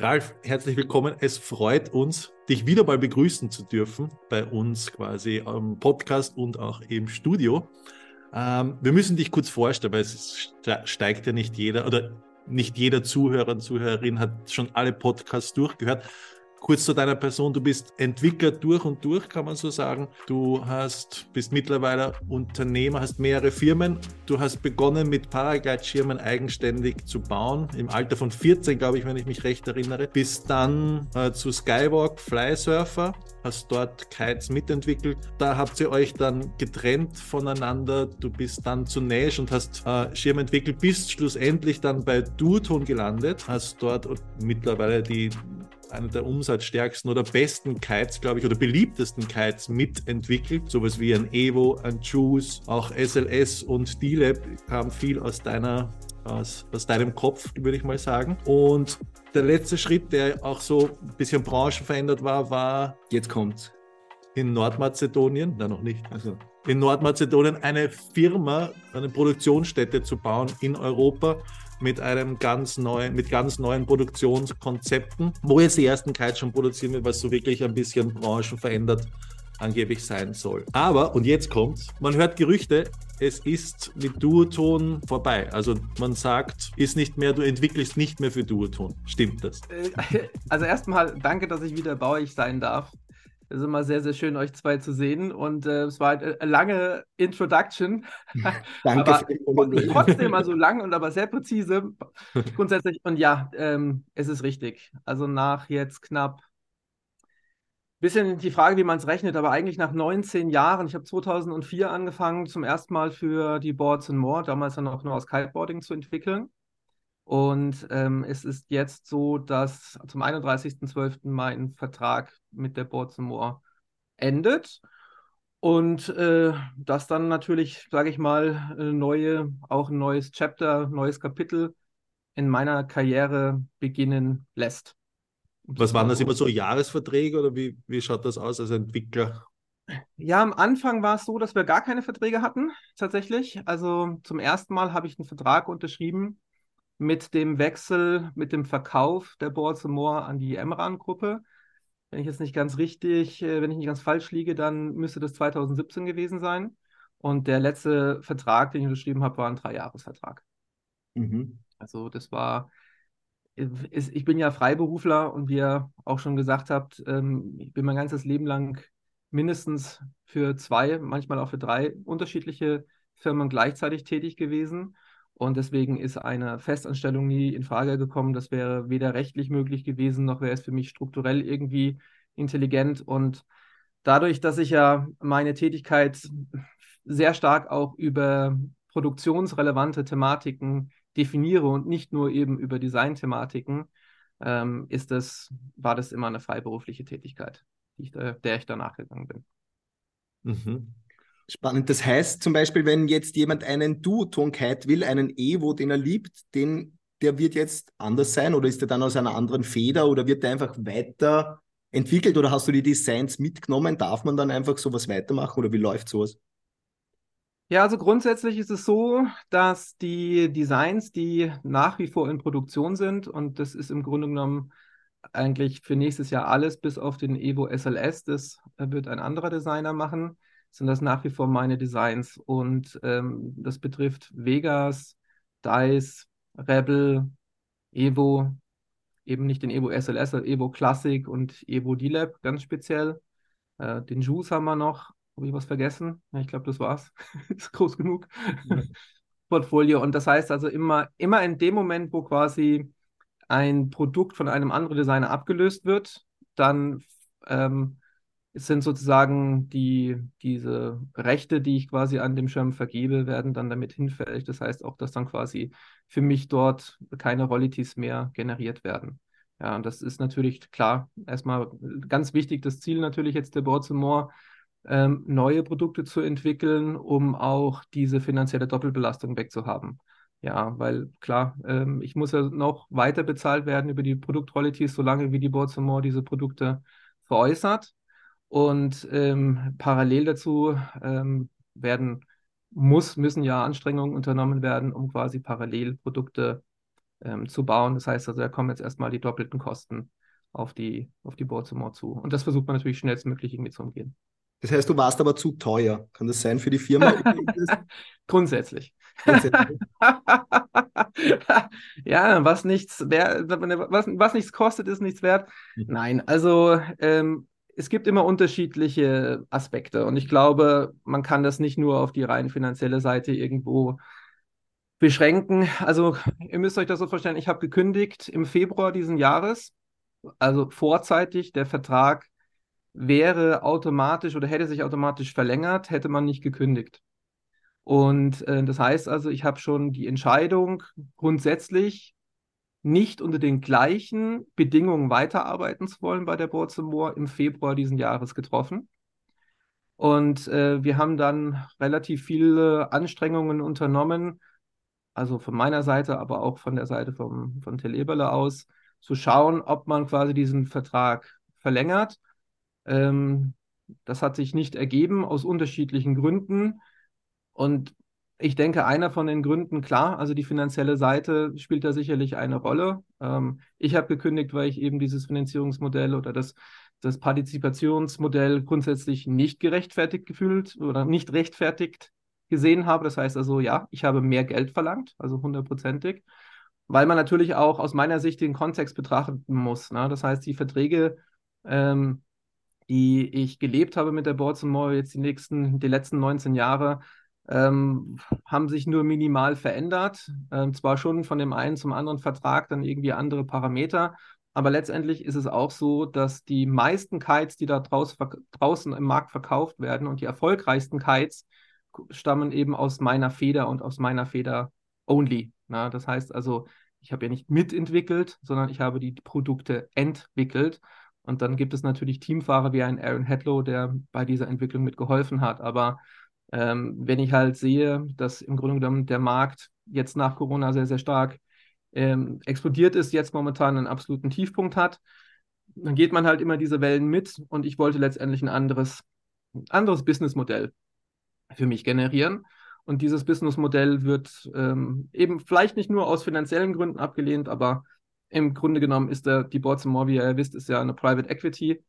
Ralf, herzlich willkommen. Es freut uns, dich wieder mal begrüßen zu dürfen bei uns quasi am Podcast und auch im Studio. Ähm, wir müssen dich kurz vorstellen, weil es steigt ja nicht jeder oder nicht jeder Zuhörer und Zuhörerin hat schon alle Podcasts durchgehört. Kurz zu deiner Person, du bist Entwickler durch und durch, kann man so sagen. Du hast, bist mittlerweile Unternehmer, hast mehrere Firmen. Du hast begonnen mit Paraglide-Schirmen eigenständig zu bauen, im Alter von 14, glaube ich, wenn ich mich recht erinnere. Bist dann äh, zu Skywalk Flysurfer, hast dort Kites mitentwickelt. Da habt ihr euch dann getrennt voneinander. Du bist dann zu Nash und hast äh, Schirm entwickelt, bist schlussendlich dann bei Duoton gelandet, hast dort mittlerweile die einer der umsatzstärksten oder besten Kites, glaube ich, oder beliebtesten Kites mitentwickelt. Sowas wie ein Evo, ein Juice, auch SLS und D-Lab kam viel aus deiner aus, aus deinem Kopf, würde ich mal sagen. Und der letzte Schritt, der auch so ein bisschen branchenverändert war, war, jetzt kommt's, in Nordmazedonien, na noch nicht, also in Nordmazedonien eine Firma, eine Produktionsstätte zu bauen in Europa, mit einem ganz neuen, mit ganz neuen Produktionskonzepten, wo jetzt die ersten Kites schon produzieren wird, was so wirklich ein bisschen Branchen verändert angeblich sein soll. Aber, und jetzt kommt's, man hört Gerüchte, es ist mit Duoton vorbei. Also man sagt, ist nicht mehr, du entwickelst nicht mehr für Duoton. Stimmt das? Äh, also erstmal danke, dass ich wieder bei euch sein darf. Es ist immer sehr, sehr schön, euch zwei zu sehen. Und äh, es war eine lange Introduction. Danke. aber trotzdem, also lang und aber sehr präzise. Grundsätzlich. Und ja, ähm, es ist richtig. Also nach jetzt knapp bisschen die Frage, wie man es rechnet, aber eigentlich nach 19 Jahren, ich habe 2004 angefangen, zum ersten Mal für die Boards and More, damals dann auch nur aus Kiteboarding zu entwickeln. Und ähm, es ist jetzt so, dass zum 31.12. mein Vertrag mit der Boards More endet. Und äh, das dann natürlich, sage ich mal, eine neue, auch ein neues Chapter, neues Kapitel in meiner Karriere beginnen lässt. Was waren das immer so Jahresverträge oder wie, wie schaut das aus als Entwickler? Ja, am Anfang war es so, dass wir gar keine Verträge hatten, tatsächlich. Also zum ersten Mal habe ich einen Vertrag unterschrieben mit dem Wechsel, mit dem Verkauf der Baltimore an die Emran-Gruppe. Wenn ich jetzt nicht ganz richtig, äh, wenn ich nicht ganz falsch liege, dann müsste das 2017 gewesen sein. Und der letzte Vertrag, den ich unterschrieben habe, war ein Dreijahresvertrag. Mhm. Also das war, ich bin ja Freiberufler und wie ihr auch schon gesagt habt, ähm, ich bin mein ganzes Leben lang mindestens für zwei, manchmal auch für drei unterschiedliche Firmen gleichzeitig tätig gewesen. Und deswegen ist eine Festanstellung nie in Frage gekommen. Das wäre weder rechtlich möglich gewesen, noch wäre es für mich strukturell irgendwie intelligent. Und dadurch, dass ich ja meine Tätigkeit sehr stark auch über produktionsrelevante Thematiken definiere und nicht nur eben über Designthematiken, ähm, ist das, war das immer eine freiberufliche Tätigkeit, ich der ich danach gegangen bin. Mhm. Spannend. Das heißt zum Beispiel, wenn jetzt jemand einen Duoton-Kite will, einen Evo, den er liebt, den, der wird jetzt anders sein oder ist der dann aus einer anderen Feder oder wird der einfach weiter entwickelt oder hast du die Designs mitgenommen? Darf man dann einfach sowas weitermachen oder wie läuft sowas? Ja, also grundsätzlich ist es so, dass die Designs, die nach wie vor in Produktion sind, und das ist im Grunde genommen eigentlich für nächstes Jahr alles, bis auf den Evo SLS, das wird ein anderer Designer machen, sind das nach wie vor meine Designs. Und ähm, das betrifft Vegas, Dice, Rebel, Evo, eben nicht den Evo SLS, sondern Evo Classic und Evo D-Lab ganz speziell. Äh, den Juice haben wir noch. Habe ich was vergessen? Ja, ich glaube, das war's. ist groß genug. Ja. Portfolio. Und das heißt also immer, immer in dem Moment, wo quasi ein Produkt von einem anderen Designer abgelöst wird, dann ähm, es sind sozusagen die, diese Rechte, die ich quasi an dem Schirm vergebe, werden dann damit hinfällig. Das heißt auch, dass dann quasi für mich dort keine Royalties mehr generiert werden. Ja, und das ist natürlich klar, erstmal ganz wichtig, das Ziel natürlich jetzt der Board More, ähm, neue Produkte zu entwickeln, um auch diese finanzielle Doppelbelastung wegzuhaben. Ja, weil klar, ähm, ich muss ja noch weiter bezahlt werden über die Produktroyalties, solange wie die Board More diese Produkte veräußert. Und ähm, parallel dazu ähm, werden, muss, müssen ja Anstrengungen unternommen werden, um quasi parallel Produkte ähm, zu bauen. Das heißt also, da kommen jetzt erstmal die doppelten Kosten auf die, auf die Baltimore zu. Und das versucht man natürlich schnellstmöglich irgendwie zu umgehen. Das heißt, du warst aber zu teuer. Kann das sein für die Firma? Grundsätzlich. ja, was nichts, wär, was, was nichts kostet, ist nichts wert. Mhm. Nein, also ähm, es gibt immer unterschiedliche Aspekte und ich glaube, man kann das nicht nur auf die rein finanzielle Seite irgendwo beschränken. Also ihr müsst euch das so vorstellen, ich habe gekündigt im Februar diesen Jahres, also vorzeitig. Der Vertrag wäre automatisch oder hätte sich automatisch verlängert, hätte man nicht gekündigt. Und äh, das heißt also, ich habe schon die Entscheidung grundsätzlich nicht unter den gleichen Bedingungen weiterarbeiten zu wollen bei der Baltimore im Februar diesen Jahres getroffen. Und äh, wir haben dann relativ viele Anstrengungen unternommen, also von meiner Seite, aber auch von der Seite vom, von Till Eberle aus, zu schauen, ob man quasi diesen Vertrag verlängert. Ähm, das hat sich nicht ergeben aus unterschiedlichen Gründen. Und ich denke, einer von den Gründen, klar, also die finanzielle Seite spielt da sicherlich eine Rolle. Ähm, ich habe gekündigt, weil ich eben dieses Finanzierungsmodell oder das, das Partizipationsmodell grundsätzlich nicht gerechtfertigt gefühlt oder nicht rechtfertigt gesehen habe. Das heißt also, ja, ich habe mehr Geld verlangt, also hundertprozentig, weil man natürlich auch aus meiner Sicht den Kontext betrachten muss. Ne? Das heißt, die Verträge, ähm, die ich gelebt habe mit der Boards Mall jetzt die nächsten, die letzten 19 Jahre, ähm, haben sich nur minimal verändert. Ähm, zwar schon von dem einen zum anderen Vertrag dann irgendwie andere Parameter, aber letztendlich ist es auch so, dass die meisten Kites, die da draus, draußen im Markt verkauft werden und die erfolgreichsten Kites, stammen eben aus meiner Feder und aus meiner Feder only. Na, das heißt also, ich habe ja nicht mitentwickelt, sondern ich habe die Produkte entwickelt. Und dann gibt es natürlich Teamfahrer wie ein Aaron Hedlow, der bei dieser Entwicklung mitgeholfen hat. Aber ähm, wenn ich halt sehe, dass im Grunde genommen der Markt jetzt nach Corona sehr, sehr stark ähm, explodiert ist, jetzt momentan einen absoluten Tiefpunkt hat, dann geht man halt immer diese Wellen mit und ich wollte letztendlich ein anderes, anderes Businessmodell für mich generieren. Und dieses Businessmodell wird ähm, eben vielleicht nicht nur aus finanziellen Gründen abgelehnt, aber im Grunde genommen ist der, die Baltimore, wie ihr wisst, ist ja eine Private Equity.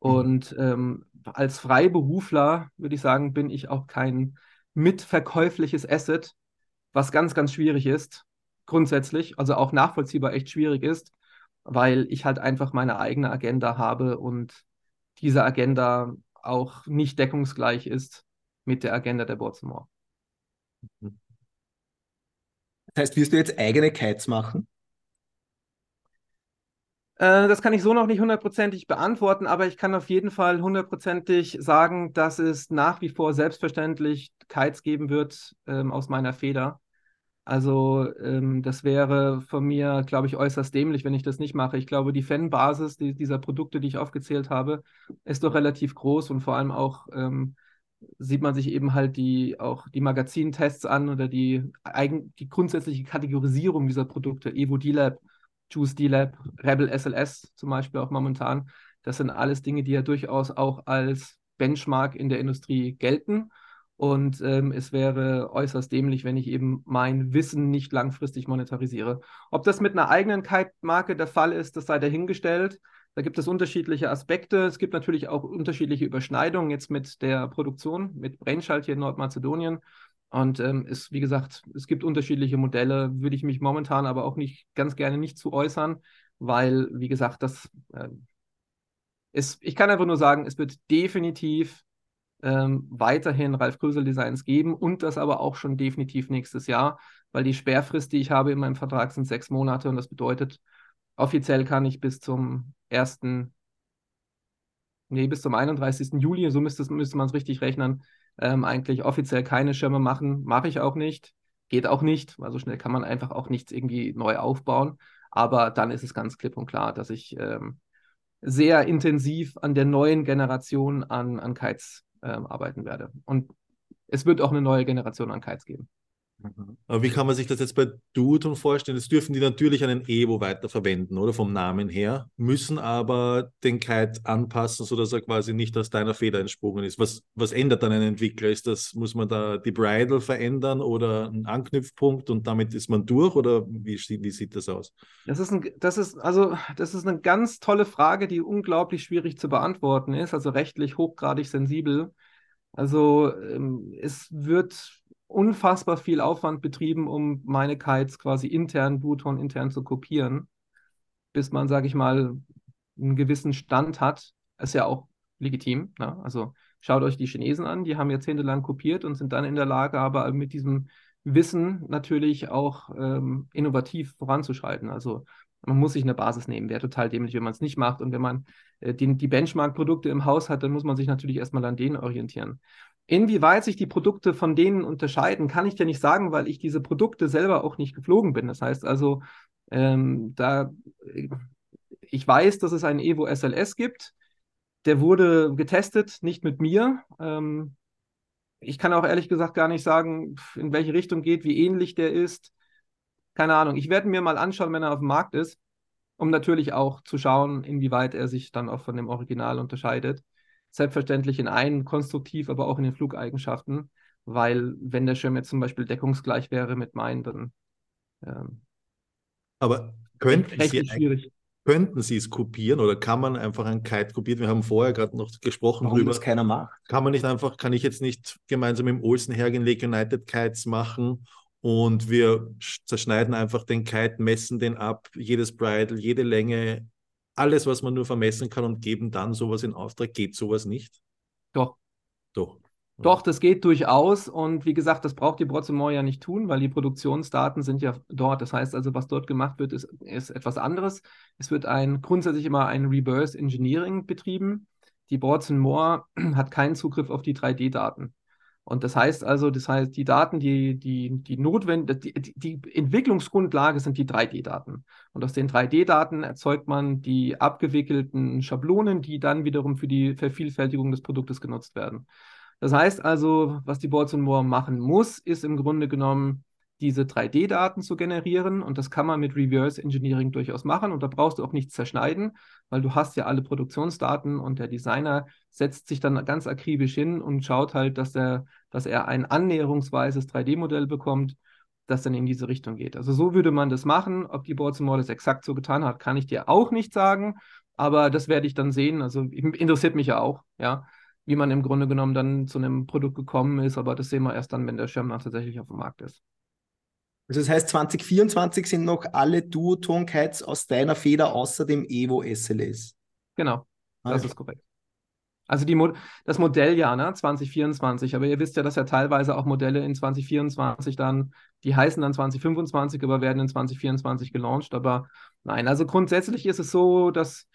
Und ähm, als Freiberufler würde ich sagen, bin ich auch kein mitverkäufliches Asset, was ganz, ganz schwierig ist, grundsätzlich, also auch nachvollziehbar echt schwierig ist, weil ich halt einfach meine eigene Agenda habe und diese Agenda auch nicht deckungsgleich ist mit der Agenda der Baltimore. Mhm. Das heißt, wirst du jetzt eigene Kites machen? Äh, das kann ich so noch nicht hundertprozentig beantworten, aber ich kann auf jeden Fall hundertprozentig sagen, dass es nach wie vor selbstverständlich Kites geben wird ähm, aus meiner Feder. Also ähm, das wäre von mir, glaube ich, äußerst dämlich, wenn ich das nicht mache. Ich glaube, die Fanbasis die, dieser Produkte, die ich aufgezählt habe, ist doch relativ groß und vor allem auch ähm, sieht man sich eben halt die auch die Magazintests an oder die, eigen, die grundsätzliche Kategorisierung dieser Produkte, Evo D-Lab Juice D-Lab, Rebel SLS zum Beispiel auch momentan. Das sind alles Dinge, die ja durchaus auch als Benchmark in der Industrie gelten. Und ähm, es wäre äußerst dämlich, wenn ich eben mein Wissen nicht langfristig monetarisiere. Ob das mit einer eigenen Kite-Marke der Fall ist, das sei dahingestellt. Da gibt es unterschiedliche Aspekte. Es gibt natürlich auch unterschiedliche Überschneidungen jetzt mit der Produktion, mit Brainchild hier in Nordmazedonien. Und ähm, es, wie gesagt, es gibt unterschiedliche Modelle, würde ich mich momentan aber auch nicht ganz gerne nicht zu äußern, weil, wie gesagt, das äh, ist, ich kann einfach nur sagen, es wird definitiv ähm, weiterhin Ralf Krösel Designs geben und das aber auch schon definitiv nächstes Jahr, weil die Sperrfrist, die ich habe in meinem Vertrag, sind sechs Monate und das bedeutet, offiziell kann ich bis zum 1. Nee, bis zum 31. Juli, so müsste, müsste man es richtig rechnen, ähm, eigentlich offiziell keine Schirme machen. Mache ich auch nicht. Geht auch nicht, weil so schnell kann man einfach auch nichts irgendwie neu aufbauen. Aber dann ist es ganz klipp und klar, dass ich ähm, sehr intensiv an der neuen Generation an, an Kites ähm, arbeiten werde. Und es wird auch eine neue Generation an Kites geben. Mhm. Aber wie kann man sich das jetzt bei Duoton vorstellen? Das dürfen die natürlich einen Evo weiterverwenden, oder? Vom Namen her, müssen aber den Kite anpassen, sodass er quasi nicht aus deiner Feder entsprungen ist. Was, was ändert dann ein Entwickler? Ist das, muss man da die Bridle verändern oder einen Anknüpfpunkt und damit ist man durch oder wie, wie sieht das aus? Das ist, ein, das ist also das ist eine ganz tolle Frage, die unglaublich schwierig zu beantworten ist, also rechtlich hochgradig sensibel. Also ähm, es wird unfassbar viel Aufwand betrieben, um meine Kites quasi intern, Bluton intern zu kopieren, bis man, sage ich mal, einen gewissen Stand hat. Ist ja auch legitim. Ne? Also schaut euch die Chinesen an, die haben jahrzehntelang kopiert und sind dann in der Lage, aber mit diesem Wissen natürlich auch ähm, innovativ voranzuschreiten. Also man muss sich eine Basis nehmen. Wäre total dämlich, wenn man es nicht macht. Und wenn man äh, die, die Benchmark-Produkte im Haus hat, dann muss man sich natürlich erstmal an denen orientieren. Inwieweit sich die Produkte von denen unterscheiden, kann ich dir nicht sagen, weil ich diese Produkte selber auch nicht geflogen bin. Das heißt also, ähm, da ich weiß, dass es einen Evo SLS gibt. Der wurde getestet, nicht mit mir. Ähm, ich kann auch ehrlich gesagt gar nicht sagen, in welche Richtung geht, wie ähnlich der ist. Keine Ahnung. Ich werde mir mal anschauen, wenn er auf dem Markt ist, um natürlich auch zu schauen, inwieweit er sich dann auch von dem Original unterscheidet selbstverständlich in einen konstruktiv, aber auch in den Flugeigenschaften, weil wenn der Schirm jetzt zum Beispiel deckungsgleich wäre mit meinen, dann ähm, aber könnten Sie, schwierig. könnten Sie es kopieren oder kann man einfach ein Kite kopieren? Wir haben vorher gerade noch gesprochen Warum darüber. das keiner macht. Kann man nicht einfach, kann ich jetzt nicht gemeinsam mit dem Olsen hergehen, Lake United Kites machen und wir zerschneiden einfach den Kite, messen den ab, jedes Bridle, jede Länge, alles, was man nur vermessen kann und geben dann sowas in Auftrag. Geht sowas nicht? Doch. Doch. Doch, das geht durchaus. Und wie gesagt, das braucht die Brotsemore ja nicht tun, weil die Produktionsdaten sind ja dort. Das heißt also, was dort gemacht wird, ist, ist etwas anderes. Es wird ein, grundsätzlich immer ein Reverse Engineering betrieben. Die Brotsemore hat keinen Zugriff auf die 3D-Daten. Und das heißt also, das heißt, die Daten, die, die, die notwendig, die, die Entwicklungsgrundlage sind die 3D-Daten. Und aus den 3D-Daten erzeugt man die abgewickelten Schablonen, die dann wiederum für die Vervielfältigung des Produktes genutzt werden. Das heißt also, was die Boards Moore machen muss, ist im Grunde genommen diese 3D-Daten zu generieren. Und das kann man mit Reverse Engineering durchaus machen. Und da brauchst du auch nichts zerschneiden, weil du hast ja alle Produktionsdaten und der Designer setzt sich dann ganz akribisch hin und schaut halt, dass, der, dass er ein annäherungsweises 3D-Modell bekommt, das dann in diese Richtung geht. Also so würde man das machen. Ob die Boards das exakt so getan hat, kann ich dir auch nicht sagen. Aber das werde ich dann sehen. Also interessiert mich ja auch, ja, wie man im Grunde genommen dann zu einem Produkt gekommen ist. Aber das sehen wir erst dann, wenn der Schirm dann tatsächlich auf dem Markt ist. Also das heißt, 2024 sind noch alle Duoton-Kites aus deiner Feder außer dem Evo SLS. Genau, das okay. ist korrekt. Also die Mo das Modelljahr, ne, 2024. Aber ihr wisst ja, dass ja teilweise auch Modelle in 2024 dann, die heißen dann 2025, aber werden in 2024 gelauncht. Aber nein, also grundsätzlich ist es so, dass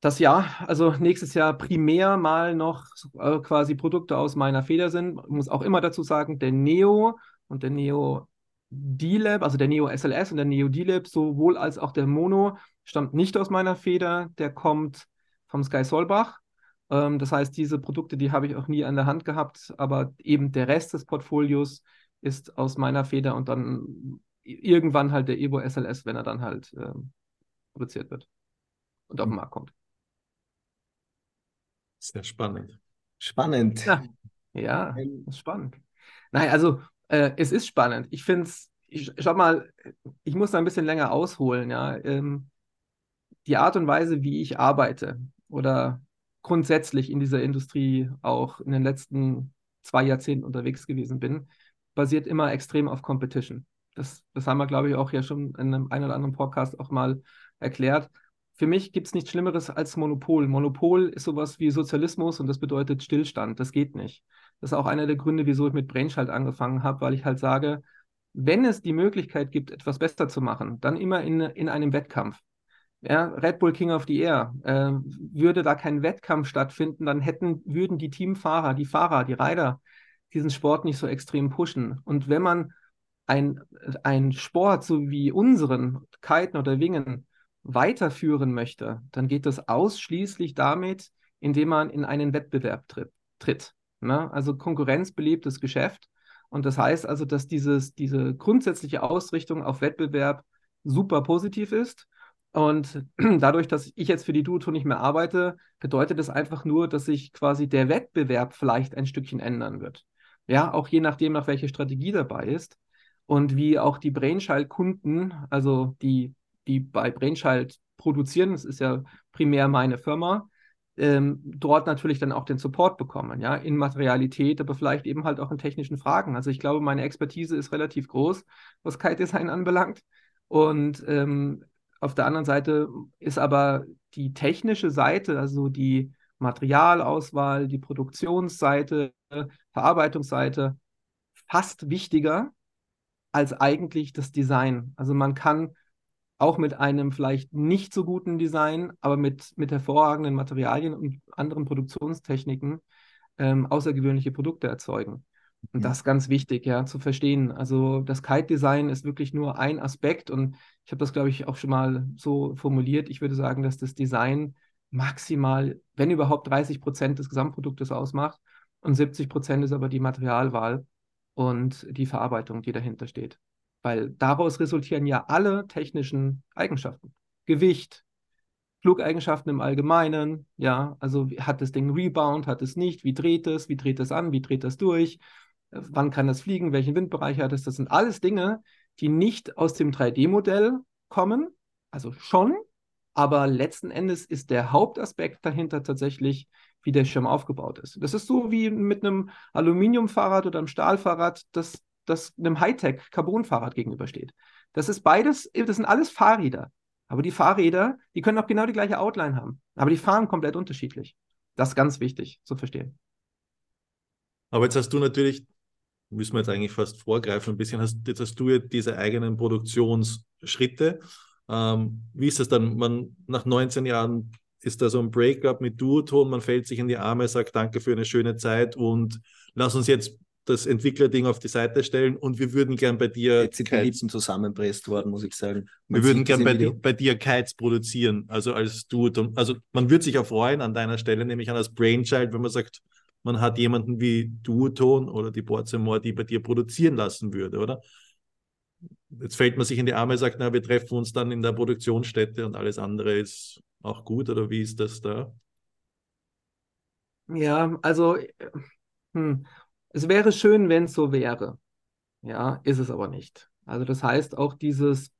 das Jahr, also nächstes Jahr primär mal noch äh, quasi Produkte aus meiner Feder sind. Ich muss auch immer dazu sagen, der Neo und der Neo D-Lab, also der Neo SLS und der Neo D-Lab, sowohl als auch der Mono, stammt nicht aus meiner Feder, der kommt vom Sky Solbach. Ähm, das heißt, diese Produkte, die habe ich auch nie an der Hand gehabt, aber eben der Rest des Portfolios ist aus meiner Feder und dann irgendwann halt der Evo SLS, wenn er dann halt ähm, produziert wird und auf den Markt kommt. Sehr spannend. Spannend. Ja, ja ist spannend. Nein, also äh, es ist spannend. Ich finde es, schau mal, ich muss da ein bisschen länger ausholen, ja. Ähm, die Art und Weise, wie ich arbeite oder grundsätzlich in dieser Industrie auch in den letzten zwei Jahrzehnten unterwegs gewesen bin, basiert immer extrem auf Competition. Das, das haben wir, glaube ich, auch ja schon in einem ein oder anderen Podcast auch mal erklärt. Für mich gibt es nichts Schlimmeres als Monopol. Monopol ist sowas wie Sozialismus und das bedeutet Stillstand. Das geht nicht. Das ist auch einer der Gründe, wieso ich mit Brainchild angefangen habe, weil ich halt sage, wenn es die Möglichkeit gibt, etwas besser zu machen, dann immer in, in einem Wettkampf. Ja, Red Bull King of the Air, äh, würde da kein Wettkampf stattfinden, dann hätten, würden die Teamfahrer, die Fahrer, die Rider diesen Sport nicht so extrem pushen. Und wenn man ein, Sport so wie unseren, Kiten oder Wingen, weiterführen möchte, dann geht das ausschließlich damit, indem man in einen Wettbewerb tritt. Ne? Also konkurrenzbelebtes Geschäft. Und das heißt also, dass dieses, diese grundsätzliche Ausrichtung auf Wettbewerb super positiv ist. Und dadurch, dass ich jetzt für die Duoton nicht mehr arbeite, bedeutet das einfach nur, dass sich quasi der Wettbewerb vielleicht ein Stückchen ändern wird. Ja, auch je nachdem, nach welche Strategie dabei ist und wie auch die Brainchild-Kunden, also die, die bei Brainchild produzieren, das ist ja primär meine Firma, ähm, dort natürlich dann auch den Support bekommen, ja, in Materialität, aber vielleicht eben halt auch in technischen Fragen. Also ich glaube, meine Expertise ist relativ groß, was Kite-Design anbelangt. Und ähm, auf der anderen Seite ist aber die technische Seite, also die Materialauswahl, die Produktionsseite, Verarbeitungsseite, fast wichtiger als eigentlich das Design. Also man kann auch mit einem vielleicht nicht so guten Design, aber mit, mit hervorragenden Materialien und anderen Produktionstechniken ähm, außergewöhnliche Produkte erzeugen. Und das ist ganz wichtig, ja, zu verstehen. Also das Kite-Design ist wirklich nur ein Aspekt und ich habe das, glaube ich, auch schon mal so formuliert. Ich würde sagen, dass das Design maximal, wenn überhaupt 30 Prozent des Gesamtproduktes ausmacht und 70 Prozent ist aber die Materialwahl und die Verarbeitung, die dahinter steht. Weil daraus resultieren ja alle technischen Eigenschaften. Gewicht, Flugeigenschaften im Allgemeinen, ja, also hat das Ding Rebound, hat es nicht, wie dreht es, wie dreht es an, wie dreht es durch, äh, wann kann das fliegen, welchen Windbereich hat es, das sind alles Dinge, die nicht aus dem 3D-Modell kommen, also schon, aber letzten Endes ist der Hauptaspekt dahinter tatsächlich, wie der Schirm aufgebaut ist. Das ist so wie mit einem Aluminiumfahrrad oder einem Stahlfahrrad, das, das einem Hightech-Carbon-Fahrrad gegenübersteht. Das ist beides, das sind alles Fahrräder. Aber die Fahrräder, die können auch genau die gleiche Outline haben. Aber die fahren komplett unterschiedlich. Das ist ganz wichtig zu verstehen. Aber jetzt hast du natürlich, müssen wir jetzt eigentlich fast vorgreifen, ein bisschen, hast, jetzt hast du ja diese eigenen Produktionsschritte. Ähm, wie ist das dann? Man, nach 19 Jahren ist da so ein Breakup mit Duoton, man fällt sich in die Arme, sagt Danke für eine schöne Zeit und lass uns jetzt das Entwicklerding auf die Seite stellen und wir würden gern bei dir. Jetzt sind die Lippen zusammenpresst worden, muss ich sagen. Man wir würden gern bei, di bei, dir Kites produzieren, also als Duoton. Also man würde sich ja freuen an deiner Stelle, nämlich an als Brainchild, wenn man sagt, man hat jemanden wie Duoton oder die Borzemore, die bei dir produzieren lassen würde, oder? Jetzt fällt man sich in die Arme und sagt, na, wir treffen uns dann in der Produktionsstätte und alles andere ist auch gut oder wie ist das da? Ja, also hm, es wäre schön, wenn es so wäre. Ja, ist es aber nicht. Also das heißt auch dieses,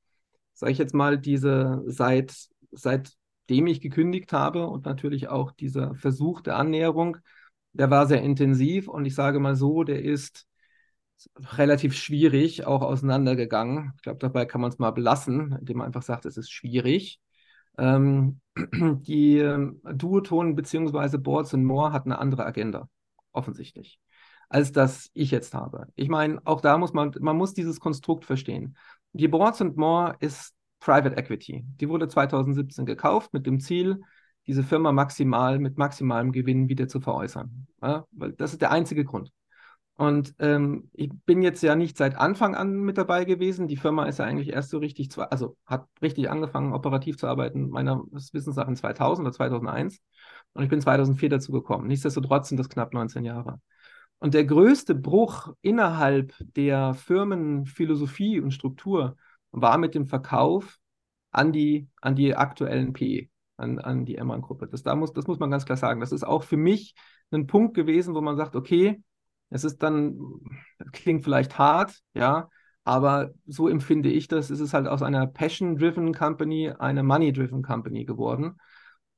sage ich jetzt mal, diese seit seitdem ich gekündigt habe und natürlich auch dieser Versuch der Annäherung, der war sehr intensiv und ich sage mal so, der ist relativ schwierig auch auseinandergegangen. Ich glaube, dabei kann man es mal belassen, indem man einfach sagt, es ist schwierig. Ähm, die ähm, Duoton bzw. Boards and More hat eine andere Agenda, offensichtlich, als das ich jetzt habe. Ich meine, auch da muss man, man muss dieses Konstrukt verstehen. Die Boards and More ist Private Equity. Die wurde 2017 gekauft mit dem Ziel, diese Firma maximal mit maximalem Gewinn wieder zu veräußern. Ja, weil das ist der einzige Grund. Und ähm, ich bin jetzt ja nicht seit Anfang an mit dabei gewesen. Die Firma ist ja eigentlich erst so richtig, also hat richtig angefangen, operativ zu arbeiten, meiner Wissens nach in 2000 oder 2001. Und ich bin 2004 dazu gekommen. Nichtsdestotrotz sind das knapp 19 Jahre. Und der größte Bruch innerhalb der Firmenphilosophie und Struktur war mit dem Verkauf an die, an die aktuellen PE, an, an die Emman-Gruppe. Das, da muss, das muss man ganz klar sagen. Das ist auch für mich ein Punkt gewesen, wo man sagt, okay, es ist dann, klingt vielleicht hart, ja, aber so empfinde ich das. Es ist halt aus einer Passion-Driven Company eine Money-Driven Company geworden.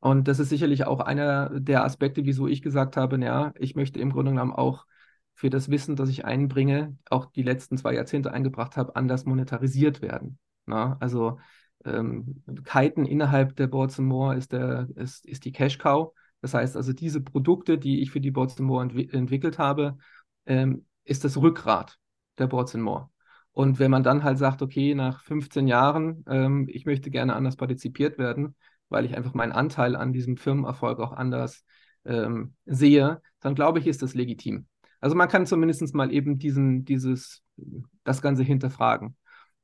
Und das ist sicherlich auch einer der Aspekte, wieso ich gesagt habe, ja, ich möchte im Grunde genommen auch für das Wissen, das ich einbringe, auch die letzten zwei Jahrzehnte eingebracht habe, anders monetarisiert werden. Na? Also ähm, Kiten innerhalb der Boards More ist, der, ist, ist die Cash Cow. Das heißt also, diese Produkte, die ich für die Boards More entwi entwickelt habe, ähm, ist das Rückgrat der Boards More. Und wenn man dann halt sagt, okay, nach 15 Jahren, ähm, ich möchte gerne anders partizipiert werden, weil ich einfach meinen Anteil an diesem Firmenerfolg auch anders ähm, sehe, dann glaube ich, ist das legitim. Also man kann zumindest mal eben diesen, dieses, das Ganze hinterfragen.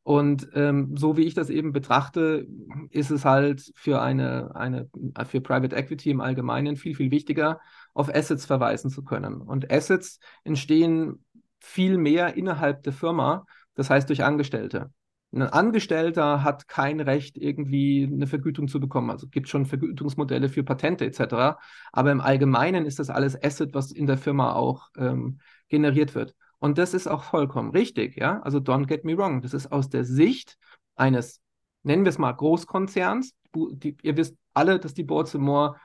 Und ähm, so wie ich das eben betrachte, ist es halt für eine, eine, für Private Equity im Allgemeinen viel, viel wichtiger, auf Assets verweisen zu können. Und Assets entstehen viel mehr innerhalb der Firma, das heißt durch Angestellte. Ein Angestellter hat kein Recht, irgendwie eine Vergütung zu bekommen. Also es gibt schon Vergütungsmodelle für Patente etc. Aber im Allgemeinen ist das alles Asset, was in der Firma auch ähm, generiert wird. Und das ist auch vollkommen richtig, ja. Also don't get me wrong. Das ist aus der Sicht eines, nennen wir es mal, Großkonzerns. Die, ihr wisst alle, dass die Baltimore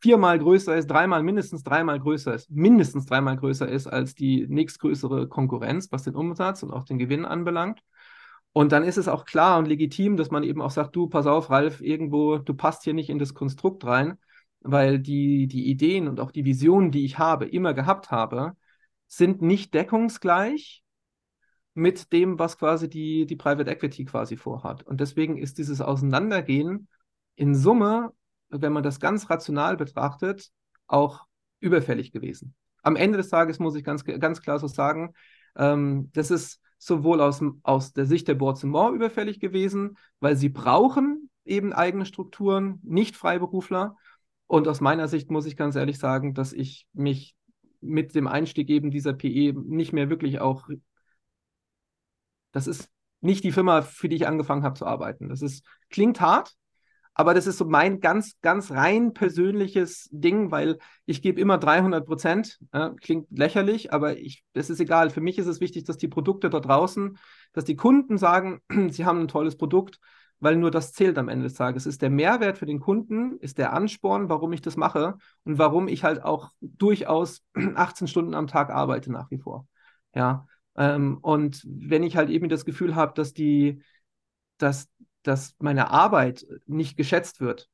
viermal größer ist, dreimal, mindestens dreimal größer ist, mindestens dreimal größer ist als die nächstgrößere Konkurrenz, was den Umsatz und auch den Gewinn anbelangt. Und dann ist es auch klar und legitim, dass man eben auch sagt, du, pass auf, Ralf, irgendwo, du passt hier nicht in das Konstrukt rein, weil die, die Ideen und auch die Visionen, die ich habe, immer gehabt habe, sind nicht deckungsgleich mit dem, was quasi die, die Private Equity quasi vorhat. Und deswegen ist dieses Auseinandergehen in Summe, wenn man das ganz rational betrachtet, auch überfällig gewesen. Am Ende des Tages muss ich ganz, ganz klar so sagen, ähm, das ist sowohl aus, aus der Sicht der Board überfällig gewesen, weil sie brauchen eben eigene Strukturen, nicht Freiberufler. Und aus meiner Sicht muss ich ganz ehrlich sagen, dass ich mich mit dem Einstieg eben dieser PE nicht mehr wirklich auch, das ist nicht die Firma, für die ich angefangen habe zu arbeiten. Das ist, klingt hart, aber das ist so mein ganz, ganz rein persönliches Ding, weil ich gebe immer 300 Prozent. Ja, klingt lächerlich, aber ich, das ist egal. Für mich ist es wichtig, dass die Produkte da draußen, dass die Kunden sagen, sie haben ein tolles Produkt, weil nur das zählt am Ende des Tages. Es ist der Mehrwert für den Kunden, ist der Ansporn, warum ich das mache und warum ich halt auch durchaus 18 Stunden am Tag arbeite nach wie vor. Ja. Ähm, und wenn ich halt eben das Gefühl habe, dass die, dass dass meine Arbeit nicht geschätzt wird,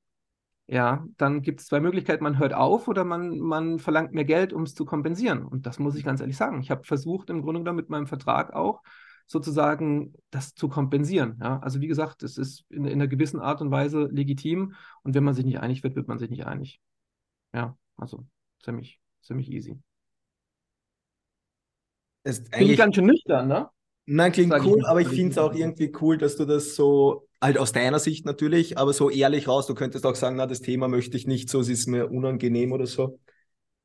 ja, dann gibt es zwei Möglichkeiten. Man hört auf oder man, man verlangt mehr Geld, um es zu kompensieren. Und das muss ich ganz ehrlich sagen. Ich habe versucht, im Grunde genommen mit meinem Vertrag auch sozusagen das zu kompensieren. Ja? Also wie gesagt, es ist in, in einer gewissen Art und Weise legitim. Und wenn man sich nicht einig wird, wird man sich nicht einig. Ja, also ziemlich, ziemlich easy. Ist Finde ich ganz schön nüchtern, ne? Nein, klingt cool, ich aber ich finde es auch irgendwie cool, dass du das so, halt aus deiner Sicht natürlich, aber so ehrlich raus, du könntest auch sagen, na, das Thema möchte ich nicht so, es ist mir unangenehm oder so.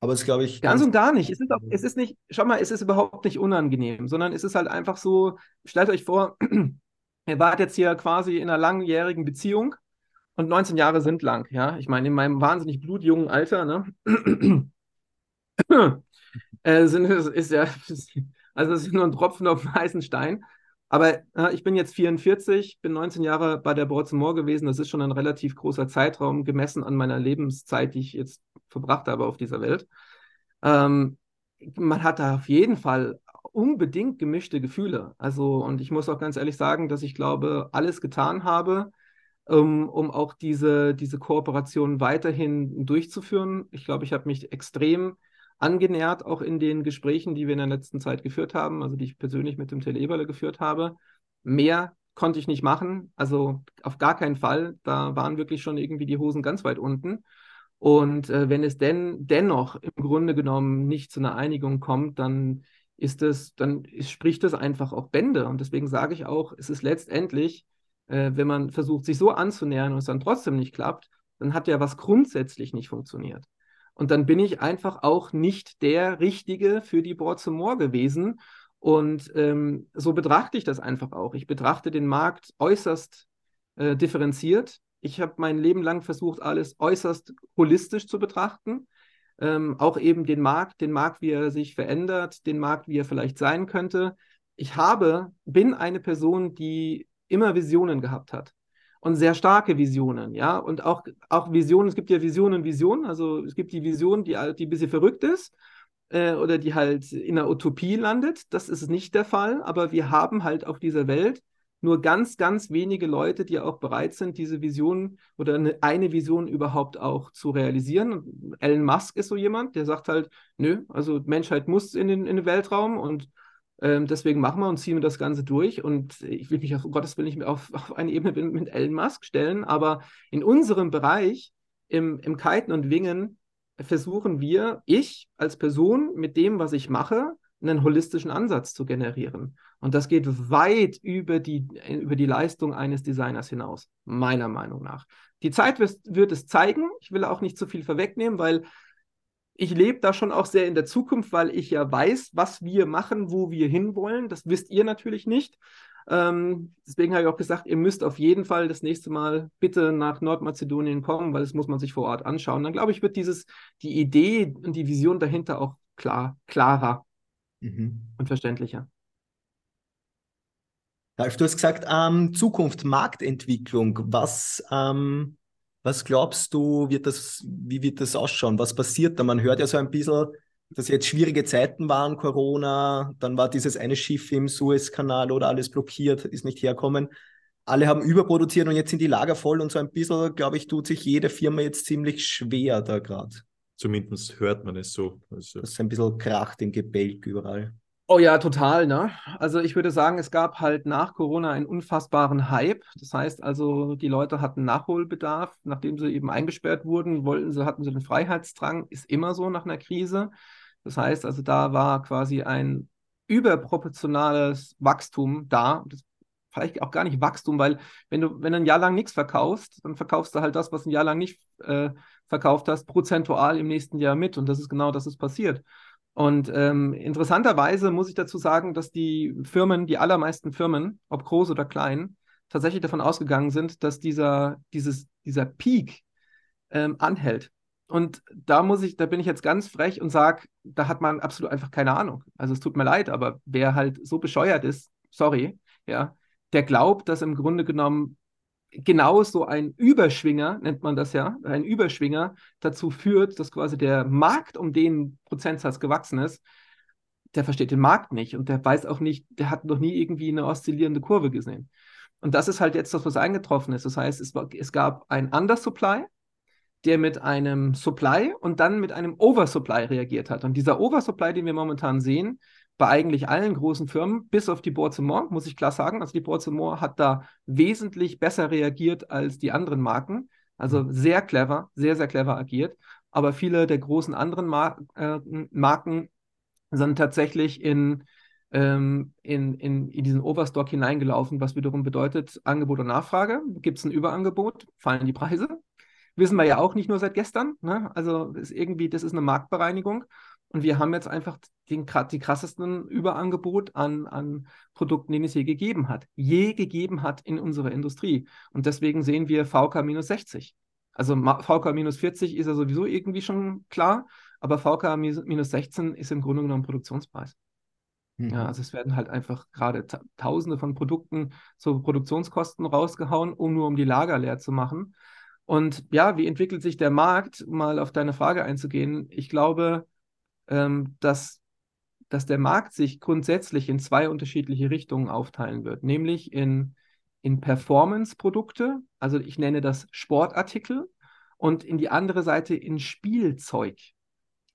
Aber es glaube ich. Ganz und gar nicht. Es ist, auch, es ist nicht, schau mal, es ist überhaupt nicht unangenehm, sondern es ist halt einfach so, stellt euch vor, ihr wart jetzt hier quasi in einer langjährigen Beziehung und 19 Jahre sind lang, ja. Ich meine, in meinem wahnsinnig blutjungen Alter, ne? äh, sind, ist, ja also es ist nur ein Tropfen auf dem heißen Stein. Aber äh, ich bin jetzt 44, bin 19 Jahre bei der Baltimore gewesen. Das ist schon ein relativ großer Zeitraum gemessen an meiner Lebenszeit, die ich jetzt verbracht habe auf dieser Welt. Ähm, man hat da auf jeden Fall unbedingt gemischte Gefühle. Also, und ich muss auch ganz ehrlich sagen, dass ich glaube, alles getan habe, um, um auch diese, diese Kooperation weiterhin durchzuführen. Ich glaube, ich habe mich extrem angenähert, auch in den Gesprächen, die wir in der letzten Zeit geführt haben, also die ich persönlich mit dem Tele Eberle geführt habe. Mehr konnte ich nicht machen, also auf gar keinen Fall. Da waren wirklich schon irgendwie die Hosen ganz weit unten. Und äh, wenn es denn dennoch im Grunde genommen nicht zu einer Einigung kommt, dann ist es, dann ist, spricht es einfach auch Bände. Und deswegen sage ich auch, es ist letztendlich, äh, wenn man versucht, sich so anzunähern und es dann trotzdem nicht klappt, dann hat ja was grundsätzlich nicht funktioniert. Und dann bin ich einfach auch nicht der Richtige für die Board some More gewesen. Und ähm, so betrachte ich das einfach auch. Ich betrachte den Markt äußerst äh, differenziert. Ich habe mein Leben lang versucht, alles äußerst holistisch zu betrachten. Ähm, auch eben den Markt, den Markt, wie er sich verändert, den Markt, wie er vielleicht sein könnte. Ich habe, bin eine Person, die immer Visionen gehabt hat und sehr starke Visionen, ja, und auch, auch Visionen, es gibt ja Visionen, Visionen, also es gibt die Vision, die, die ein bisschen verrückt ist äh, oder die halt in einer Utopie landet, das ist nicht der Fall, aber wir haben halt auf dieser Welt nur ganz, ganz wenige Leute, die auch bereit sind, diese Vision oder eine, Vision überhaupt auch zu realisieren. Und Elon Musk ist so jemand, der sagt halt, nö, also Menschheit muss in den, in den Weltraum und ähm, deswegen machen wir und ziehen wir das Ganze durch. Und ich will mich auf Gottes Willen nicht auf, auf eine Ebene mit Elon Musk stellen, aber in unserem Bereich, im, im Kiten und Wingen, versuchen wir, ich als Person mit dem, was ich mache, einen holistischen Ansatz zu generieren. Und das geht weit über die, über die Leistung eines Designers hinaus, meiner Meinung nach. Die Zeit wird, wird es zeigen. Ich will auch nicht zu viel vorwegnehmen, weil ich lebe da schon auch sehr in der Zukunft, weil ich ja weiß, was wir machen, wo wir hinwollen. Das wisst ihr natürlich nicht. Ähm, deswegen habe ich auch gesagt, ihr müsst auf jeden Fall das nächste Mal bitte nach Nordmazedonien kommen, weil das muss man sich vor Ort anschauen. Dann glaube ich, wird dieses, die Idee und die Vision dahinter auch klar, klarer mhm. und verständlicher. Ralf, du hast gesagt, ähm, Zukunft, Marktentwicklung. Was, ähm, was glaubst du, wird das, wie wird das ausschauen? Was passiert da? Man hört ja so ein bisschen, dass jetzt schwierige Zeiten waren, Corona, dann war dieses eine Schiff im Suezkanal oder alles blockiert, ist nicht herkommen. Alle haben überproduziert und jetzt sind die Lager voll und so ein bisschen, glaube ich, tut sich jede Firma jetzt ziemlich schwer da gerade. Zumindest hört man es so. Also. Das ist ein bisschen kracht im Gebälk überall. Oh ja, total, ne? Also ich würde sagen, es gab halt nach Corona einen unfassbaren Hype. Das heißt also, die Leute hatten Nachholbedarf, nachdem sie eben eingesperrt wurden, wollten sie, hatten sie den Freiheitsdrang, ist immer so nach einer Krise. Das heißt also, da war quasi ein überproportionales Wachstum da. Das vielleicht auch gar nicht Wachstum, weil wenn du, wenn du ein Jahr lang nichts verkaufst, dann verkaufst du halt das, was ein Jahr lang nicht äh, verkauft hast, prozentual im nächsten Jahr mit. Und das ist genau das, ist passiert. Und ähm, interessanterweise muss ich dazu sagen, dass die Firmen, die allermeisten Firmen, ob groß oder klein, tatsächlich davon ausgegangen sind, dass dieser, dieses, dieser Peak ähm, anhält. Und da muss ich, da bin ich jetzt ganz frech und sage, da hat man absolut einfach keine Ahnung. Also es tut mir leid, aber wer halt so bescheuert ist, sorry, ja, der glaubt, dass im Grunde genommen genau so ein Überschwinger, nennt man das ja, ein Überschwinger dazu führt, dass quasi der Markt, um den Prozentsatz gewachsen ist, der versteht den Markt nicht und der weiß auch nicht, der hat noch nie irgendwie eine oszillierende Kurve gesehen. Und das ist halt jetzt das, was eingetroffen ist. Das heißt, es, war, es gab ein Undersupply, der mit einem Supply und dann mit einem Oversupply reagiert hat. Und dieser Oversupply, den wir momentan sehen, bei eigentlich allen großen Firmen, bis auf die Boursemont, muss ich klar sagen. Also die Boursemont hat da wesentlich besser reagiert als die anderen Marken. Also mhm. sehr clever, sehr, sehr clever agiert. Aber viele der großen anderen Mar äh, Marken sind tatsächlich in, ähm, in, in, in diesen Overstock hineingelaufen, was wiederum bedeutet Angebot und Nachfrage. Gibt es ein Überangebot, fallen die Preise. Wissen wir ja auch nicht nur seit gestern. Ne? Also ist irgendwie, das ist eine Marktbereinigung. Und wir haben jetzt einfach den, die krassesten Überangebot an, an Produkten, den es je gegeben hat. Je gegeben hat in unserer Industrie. Und deswegen sehen wir VK minus 60. Also VK minus 40 ist ja sowieso irgendwie schon klar, aber VK minus 16 ist im Grunde genommen Produktionspreis. Mhm. Ja, also es werden halt einfach gerade Tausende von Produkten zu Produktionskosten rausgehauen, um nur um die Lager leer zu machen. Und ja, wie entwickelt sich der Markt? Mal auf deine Frage einzugehen. Ich glaube, ähm, dass, dass der Markt sich grundsätzlich in zwei unterschiedliche Richtungen aufteilen wird, nämlich in, in Performance-Produkte, also ich nenne das Sportartikel, und in die andere Seite in Spielzeug.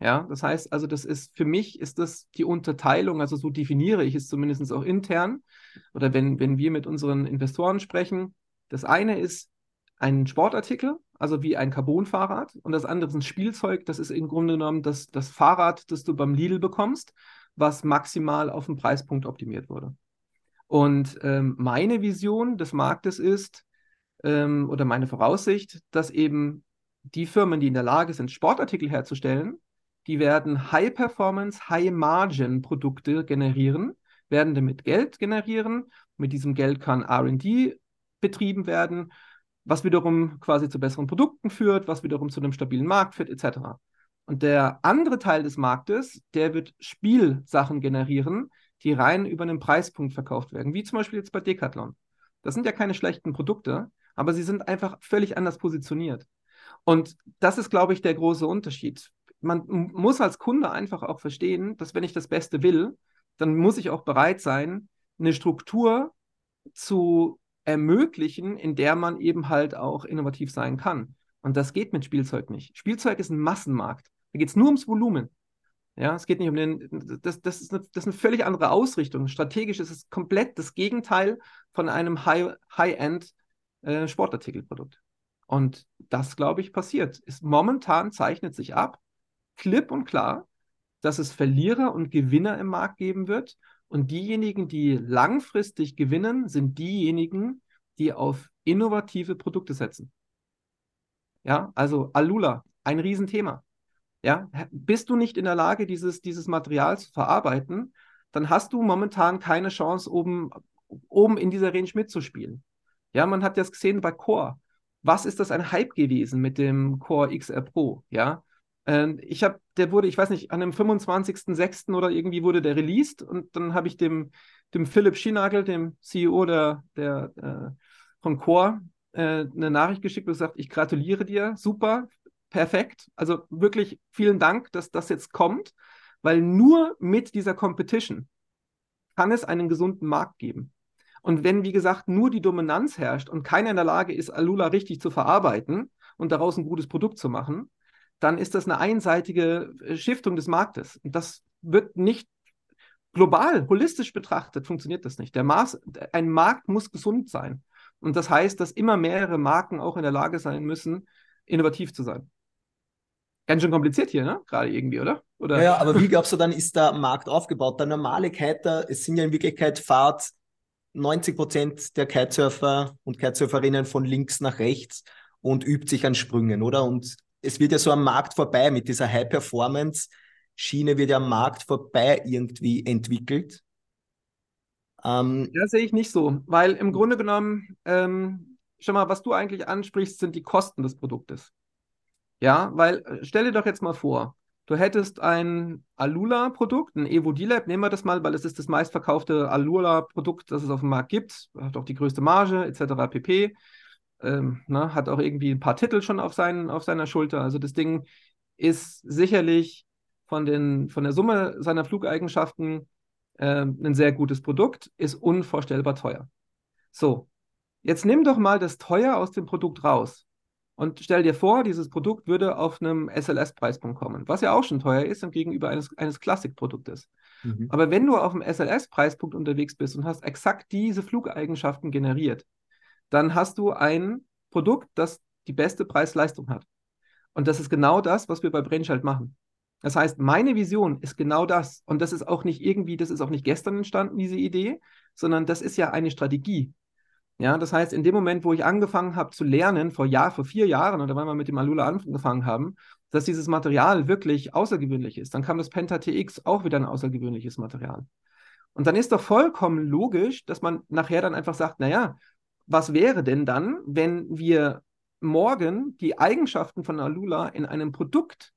Ja, das heißt also, das ist für mich ist das die Unterteilung, also so definiere ich es zumindest auch intern oder wenn, wenn wir mit unseren Investoren sprechen. Das eine ist ein Sportartikel, also wie ein Carbon-Fahrrad. Und das andere ist ein Spielzeug, das ist im Grunde genommen das, das Fahrrad, das du beim Lidl bekommst, was maximal auf den Preispunkt optimiert wurde. Und ähm, meine Vision des Marktes ist, ähm, oder meine Voraussicht, dass eben die Firmen, die in der Lage sind, Sportartikel herzustellen, die werden High-Performance, High-Margin-Produkte generieren, werden damit Geld generieren. Mit diesem Geld kann RD betrieben werden was wiederum quasi zu besseren Produkten führt, was wiederum zu einem stabilen Markt führt, etc. Und der andere Teil des Marktes, der wird Spielsachen generieren, die rein über einen Preispunkt verkauft werden, wie zum Beispiel jetzt bei Decathlon. Das sind ja keine schlechten Produkte, aber sie sind einfach völlig anders positioniert. Und das ist, glaube ich, der große Unterschied. Man muss als Kunde einfach auch verstehen, dass wenn ich das Beste will, dann muss ich auch bereit sein, eine Struktur zu ermöglichen, in der man eben halt auch innovativ sein kann. Und das geht mit Spielzeug nicht. Spielzeug ist ein Massenmarkt. Da geht es nur ums Volumen. Ja, es geht nicht um den, das, das, ist eine, das ist eine völlig andere Ausrichtung. Strategisch ist es komplett das Gegenteil von einem High-End äh, Sportartikelprodukt. Und das, glaube ich, passiert. Ist, momentan zeichnet sich ab, klipp und klar, dass es Verlierer und Gewinner im Markt geben wird und diejenigen, die langfristig gewinnen, sind diejenigen, die auf innovative Produkte setzen. Ja, also Alula, ein Riesenthema. Ja, bist du nicht in der Lage, dieses, dieses Material zu verarbeiten, dann hast du momentan keine Chance, oben, oben in dieser Range mitzuspielen. Ja, man hat das gesehen bei Core. Was ist das ein Hype gewesen mit dem Core XR Pro? Ja, ich habe, der wurde, ich weiß nicht, an dem 25.06. oder irgendwie wurde der released und dann habe ich dem, dem Philipp Schienagel, dem CEO der, der, äh, von Core, äh, eine Nachricht geschickt und gesagt, ich gratuliere dir, super, perfekt. Also wirklich vielen Dank, dass das jetzt kommt, weil nur mit dieser Competition kann es einen gesunden Markt geben. Und wenn, wie gesagt, nur die Dominanz herrscht und keiner in der Lage ist, Alula richtig zu verarbeiten und daraus ein gutes Produkt zu machen, dann ist das eine einseitige äh, Shiftung des Marktes. Und das wird nicht global, holistisch betrachtet, funktioniert das nicht. Der Maß, ein Markt muss gesund sein. Und das heißt, dass immer mehrere Marken auch in der Lage sein müssen, innovativ zu sein. Ganz schön kompliziert hier, ne? Gerade irgendwie, oder? oder? Ja, ja, aber wie glaubst du, dann ist der Markt aufgebaut? Der normale Kiter, es sind ja in Wirklichkeit Fahrt 90 Prozent der Kitesurfer und Kitesurferinnen von links nach rechts und übt sich an Sprüngen, oder? Und es wird ja so am Markt vorbei mit dieser High-Performance-Schiene wird ja am Markt vorbei irgendwie entwickelt. Ähm, ja, sehe ich nicht so, weil im Grunde genommen, ähm, schau mal, was du eigentlich ansprichst, sind die Kosten des Produktes. Ja, weil äh, stell dir doch jetzt mal vor, du hättest ein Alula-Produkt, ein Evo D-Lab, nehmen wir das mal, weil es ist das meistverkaufte Alula-Produkt, das es auf dem Markt gibt, hat auch die größte Marge etc. pp. Ähm, ne, hat auch irgendwie ein paar Titel schon auf, seinen, auf seiner Schulter. Also das Ding ist sicherlich von, den, von der Summe seiner Flugeigenschaften äh, ein sehr gutes Produkt, ist unvorstellbar teuer. So, jetzt nimm doch mal das Teuer aus dem Produkt raus. Und stell dir vor, dieses Produkt würde auf einem SLS-Preispunkt kommen, was ja auch schon teuer ist und gegenüber eines, eines Klassikproduktes. Mhm. Aber wenn du auf einem SLS-Preispunkt unterwegs bist und hast exakt diese Flugeigenschaften generiert, dann hast du ein Produkt, das die beste Preis-Leistung hat. Und das ist genau das, was wir bei Brainchild machen. Das heißt, meine Vision ist genau das. Und das ist auch nicht irgendwie, das ist auch nicht gestern entstanden, diese Idee, sondern das ist ja eine Strategie. Ja, das heißt, in dem Moment, wo ich angefangen habe zu lernen, vor Jahr, vor vier Jahren, oder weil wir mit dem Alula angefangen haben, dass dieses Material wirklich außergewöhnlich ist, dann kam das Penta TX auch wieder ein außergewöhnliches Material. Und dann ist doch vollkommen logisch, dass man nachher dann einfach sagt, naja, was wäre denn dann, wenn wir morgen die Eigenschaften von Alula in einem Produkt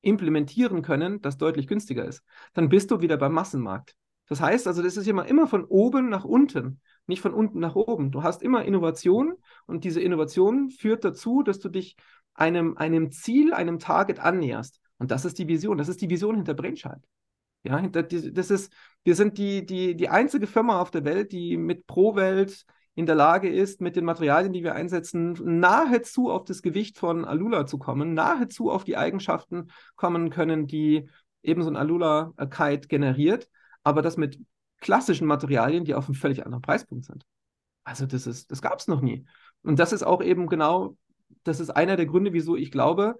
implementieren können, das deutlich günstiger ist? Dann bist du wieder beim Massenmarkt. Das heißt also, das ist immer, immer von oben nach unten nicht von unten nach oben. Du hast immer Innovation und diese Innovation führt dazu, dass du dich einem, einem Ziel, einem Target annäherst. Und das ist die Vision. Das ist die Vision hinter Brainchild. Ja, hinter, das ist, wir sind die, die, die einzige Firma auf der Welt, die mit ProWelt in der Lage ist, mit den Materialien, die wir einsetzen, nahezu auf das Gewicht von Alula zu kommen, nahezu auf die Eigenschaften kommen können, die eben so ein Alula-Kite generiert, aber das mit klassischen Materialien, die auf einem völlig anderen Preispunkt sind. Also das ist, das gab es noch nie. Und das ist auch eben genau, das ist einer der Gründe, wieso ich glaube,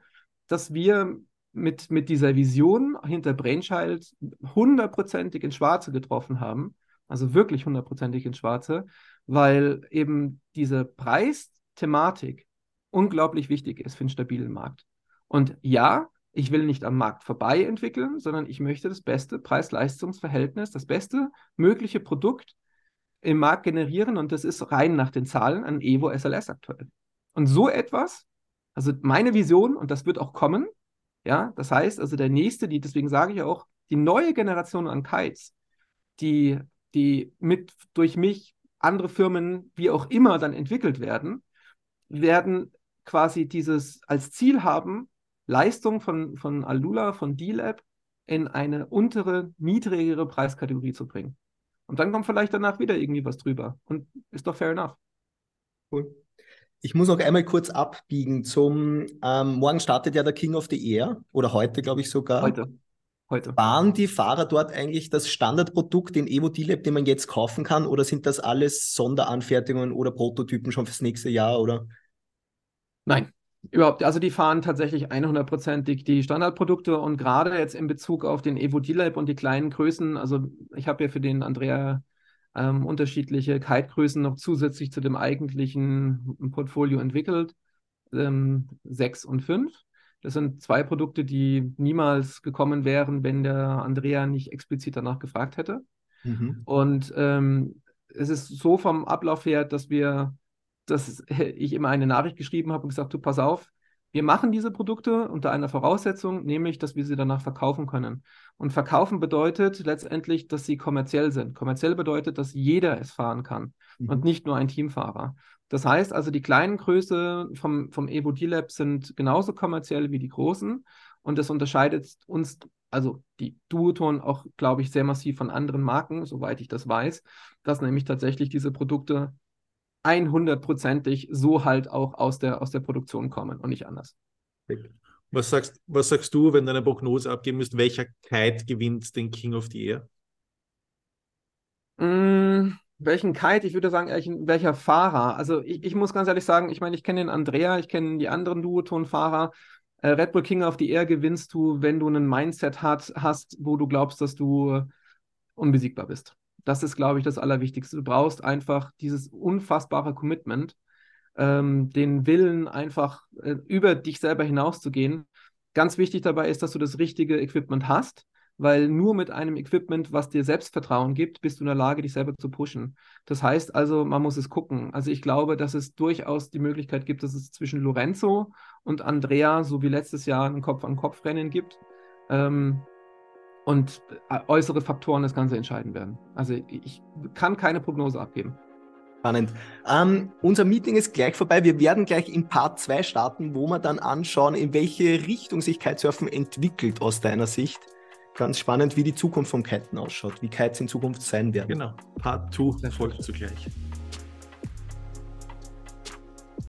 dass wir mit, mit dieser Vision hinter Brainchild hundertprozentig ins Schwarze getroffen haben. Also wirklich hundertprozentig ins Schwarze, weil eben diese Preisthematik unglaublich wichtig ist für einen stabilen Markt. Und ja, ich will nicht am Markt vorbei entwickeln, sondern ich möchte das beste Preis-Leistungs-Verhältnis, das beste mögliche Produkt im Markt generieren und das ist rein nach den Zahlen ein Evo SLS aktuell. Und so etwas, also meine Vision, und das wird auch kommen, ja, das heißt, also der nächste, die, deswegen sage ich auch, die neue Generation an Kites, die, die mit durch mich andere Firmen, wie auch immer, dann entwickelt werden, werden quasi dieses als Ziel haben, Leistung von, von Alula, von D-Lab in eine untere, niedrigere Preiskategorie zu bringen. Und dann kommt vielleicht danach wieder irgendwie was drüber. Und ist doch fair enough. Cool. Ich muss noch einmal kurz abbiegen zum, ähm, morgen startet ja der King of the Air oder heute, glaube ich sogar. Heute. Heute. Waren die Fahrer dort eigentlich das Standardprodukt, den Evo D-Lab, den man jetzt kaufen kann, oder sind das alles Sonderanfertigungen oder Prototypen schon fürs nächste Jahr, oder? Nein, Überhaupt, also die fahren tatsächlich 100%ig die Standardprodukte und gerade jetzt in Bezug auf den Evo D-Lab und die kleinen Größen, also ich habe ja für den Andrea ähm, unterschiedliche Kite-Größen noch zusätzlich zu dem eigentlichen Portfolio entwickelt, ähm, 6 und 5. Das sind zwei Produkte, die niemals gekommen wären, wenn der Andrea nicht explizit danach gefragt hätte. Mhm. Und ähm, es ist so vom Ablauf her, dass wir, dass ich immer eine Nachricht geschrieben habe und gesagt, du pass auf, wir machen diese Produkte unter einer Voraussetzung, nämlich, dass wir sie danach verkaufen können. Und verkaufen bedeutet letztendlich, dass sie kommerziell sind. Kommerziell bedeutet, dass jeder es fahren kann mhm. und nicht nur ein Teamfahrer. Das heißt also, die kleinen Größe vom, vom Evo D-Lab sind genauso kommerziell wie die großen. Und das unterscheidet uns, also die Duoton auch, glaube ich, sehr massiv von anderen Marken, soweit ich das weiß, dass nämlich tatsächlich diese Produkte 100%ig so halt auch aus der, aus der Produktion kommen und nicht anders. Was sagst, was sagst du, wenn du eine Prognose abgeben müsst, welcher Kite gewinnt den King of the Air? Mm, welchen Kite? Ich würde sagen, welcher Fahrer? Also ich, ich muss ganz ehrlich sagen, ich meine, ich kenne den Andrea, ich kenne die anderen Duoton-Fahrer. Äh, Red Bull King of the Air gewinnst du, wenn du ein Mindset hat, hast, wo du glaubst, dass du unbesiegbar bist. Das ist, glaube ich, das Allerwichtigste. Du brauchst einfach dieses unfassbare Commitment, ähm, den Willen, einfach äh, über dich selber hinauszugehen. Ganz wichtig dabei ist, dass du das richtige Equipment hast, weil nur mit einem Equipment, was dir Selbstvertrauen gibt, bist du in der Lage, dich selber zu pushen. Das heißt also, man muss es gucken. Also ich glaube, dass es durchaus die Möglichkeit gibt, dass es zwischen Lorenzo und Andrea, so wie letztes Jahr, ein Kopf-an-Kopf-Rennen gibt. Ähm, und äh, äußere Faktoren das Ganze entscheiden werden. Also ich kann keine Prognose abgeben. Spannend. Ähm, unser Meeting ist gleich vorbei. Wir werden gleich in Part 2 starten, wo wir dann anschauen, in welche Richtung sich Kitesurfen entwickelt aus deiner Sicht. Ganz spannend, wie die Zukunft vom Kiten ausschaut, wie Kites in Zukunft sein werden. Genau. Part 2 folgt zugleich.